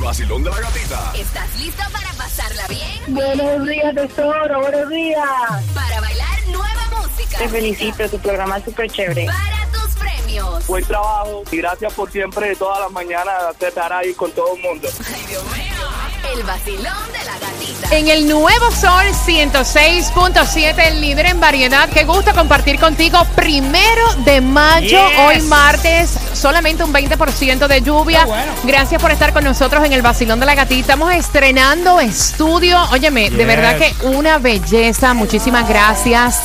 El vacilón de la gatita. ¿Estás listo para pasarla bien? Buenos días, tesoro, buenos días. Para bailar nueva música. Te felicito, tu programa es súper chévere. Para tus premios. Buen trabajo y gracias por siempre, todas las mañanas, estar ahí con todo el mundo. Ay, Dios mío. El vacilón de la gatita. En el nuevo Sol 106.7, el líder en variedad. Qué gusto compartir contigo. Primero de mayo, hoy martes, solamente un 20% de lluvia. Gracias por estar con nosotros en el Vacilón de la Gatita. Estamos estrenando estudio. Óyeme, de verdad que una belleza. Muchísimas gracias.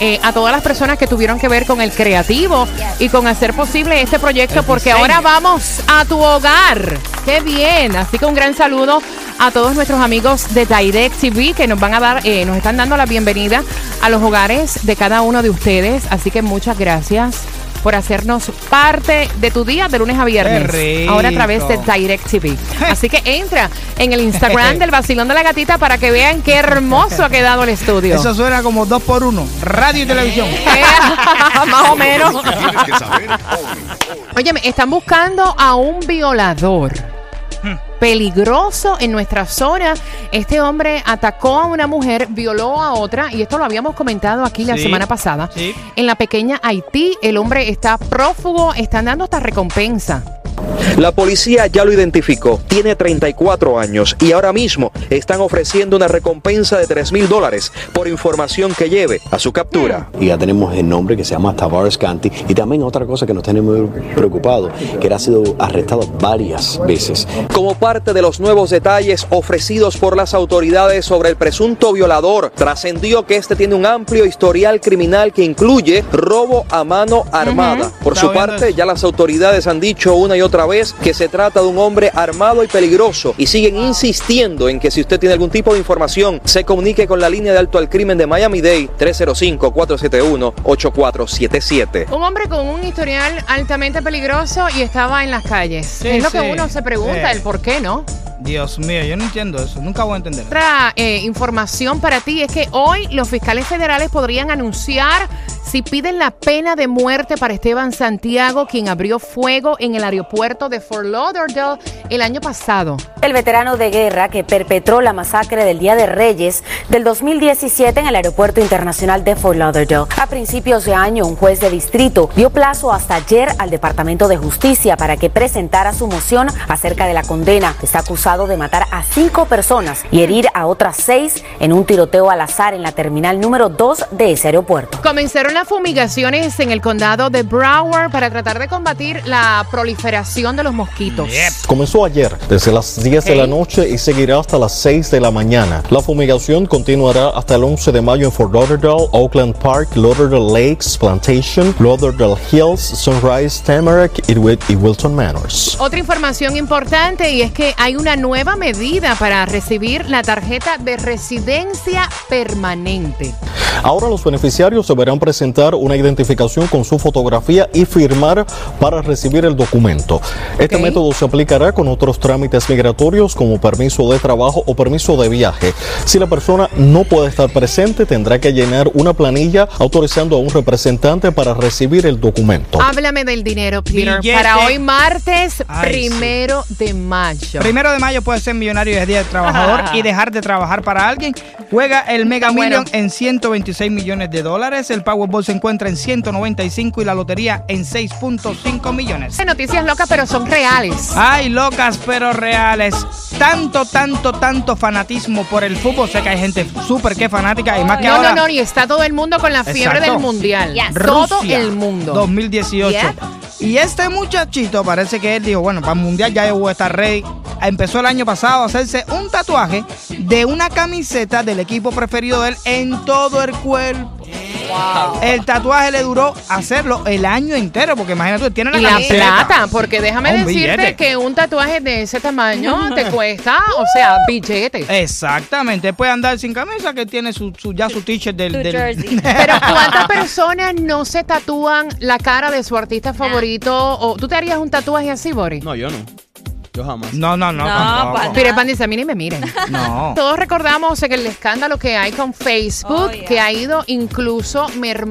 eh, a todas las personas que tuvieron que ver con el creativo y con hacer posible este proyecto, porque ahora vamos a tu hogar. ¡Qué bien! Así que un gran saludo a todos nuestros amigos de Direct TV que nos van a dar, eh, nos están dando la bienvenida a los hogares de cada uno de ustedes. Así que muchas gracias por hacernos parte de tu día de lunes a viernes. Qué rico. Ahora a través de Direct TV. Así que entra en el Instagram del Vacilón de la Gatita para que vean qué hermoso ha quedado el estudio. Eso suena como dos por uno. Radio y televisión. Eh, Más o menos. Oye, están buscando a un violador peligroso en nuestra zona. Este hombre atacó a una mujer, violó a otra, y esto lo habíamos comentado aquí la Sí, semana pasada. sí. En la pequeña Haití, el hombre está prófugo, están dando esta recompensa. La policía ya lo identificó, tiene 34 años y ahora mismo están ofreciendo una recompensa de 3 mil dólares por información que lleve a su captura. Y ya tenemos el nombre que se llama Tavares Canti. Y también otra cosa que nos tiene muy preocupado, que él ha sido arrestado varias veces. Como parte de los nuevos detalles ofrecidos por las autoridades sobre el presunto violador, trascendió que este tiene un amplio historial criminal que incluye robo a mano armada. Por su parte, eso. ya las autoridades han dicho una y otra vez que se trata de un hombre armado y peligroso y siguen insistiendo en que si usted tiene algún tipo de información, se comunique con la línea de alto al crimen de Miami-Dade 305-471-8477. Un hombre con un historial altamente peligroso y estaba en las calles. Sí, es lo que uno se pregunta, sí. el por qué, ¿no? Dios mío, yo no entiendo eso. Nunca voy a entender. Otra eh, información para ti es que hoy los fiscales federales podrían anunciar si piden la pena de muerte para Esteban Santiago, quien abrió fuego en el aeropuerto de Fort Lauderdale el año pasado. El veterano de guerra que perpetró la masacre del Día de Reyes del 2017 en el Aeropuerto Internacional de Fort Lauderdale. A principios de año, un juez de distrito dio plazo hasta ayer al Departamento de Justicia para que presentara su moción acerca de la condena. Está acusado de matar a cinco personas y herir a otras seis en un tiroteo al azar en la terminal número 2 de ese aeropuerto. Comenzaron las fumigaciones en el condado de Broward para tratar de combatir la proliferación de los mosquitos. Comenzó ayer desde las 10 de la noche y seguirá hasta las 6 de la mañana. La fumigación continuará hasta el 11 de mayo en Fort Lauderdale, Oakland Park, Lauderdale Lakes, Plantation, Lauderdale Hills, Sunrise, Tamarack y Wilton Manors. Otra información importante y es que hay una nueva medida para recibir la tarjeta de residencia permanente. Ahora los beneficiarios deberán presentar una identificación con su fotografía y firmar para recibir el documento. Este método se aplicará con otros trámites migratorios como permiso de trabajo o permiso de viaje. Si la persona no puede estar presente, tendrá que llenar una planilla autorizando a un representante para recibir el documento. Háblame del dinero, Peter. Billete. Para hoy martes, Ay, primero de mayo. Primero de mayo mayo puedes ser millonario desde día del trabajador y dejar de trabajar para alguien. Juega el Mega Million bueno. en 126 millones de dólares. El Powerball se encuentra en 195 y la lotería en 6.5 millones. Noticias locas, pero son reales. Ay, locas pero reales. Tanto, tanto, tanto fanatismo por el fútbol. Sé que hay gente súper que fanática y más que No, ahora. no, no, y está todo el mundo con la fiebre Exacto. del mundial. Yes. Todo el mundo. 2018. Yep. Y este muchachito parece que él dijo, bueno, para el mundial ya yo voy a estar ready. Empezó el año pasado a hacerse un tatuaje de una camiseta del equipo preferido de él en todo el cuerpo. El tatuaje le duró hacerlo el año entero, porque imagínate, tú, tiene la Y la plata, porque déjame Un decirte billete. que un tatuaje de ese tamaño te cuesta, o sea, billete. Exactamente, puede andar sin camisa que tiene su, su- ya su t-shirt del, Tu del- jersey. Pero ¿cuántas personas no se tatúan la cara de su artista favorito? ¿O tú te harías un tatuaje así, Boris? No, yo no. Yo jamás. No, no, no, No, tampoco. para Peter Pan dice, ni me miren. No. Todos recordamos que el escándalo que hay con Facebook, Oh, yeah. que ha ido incluso mermando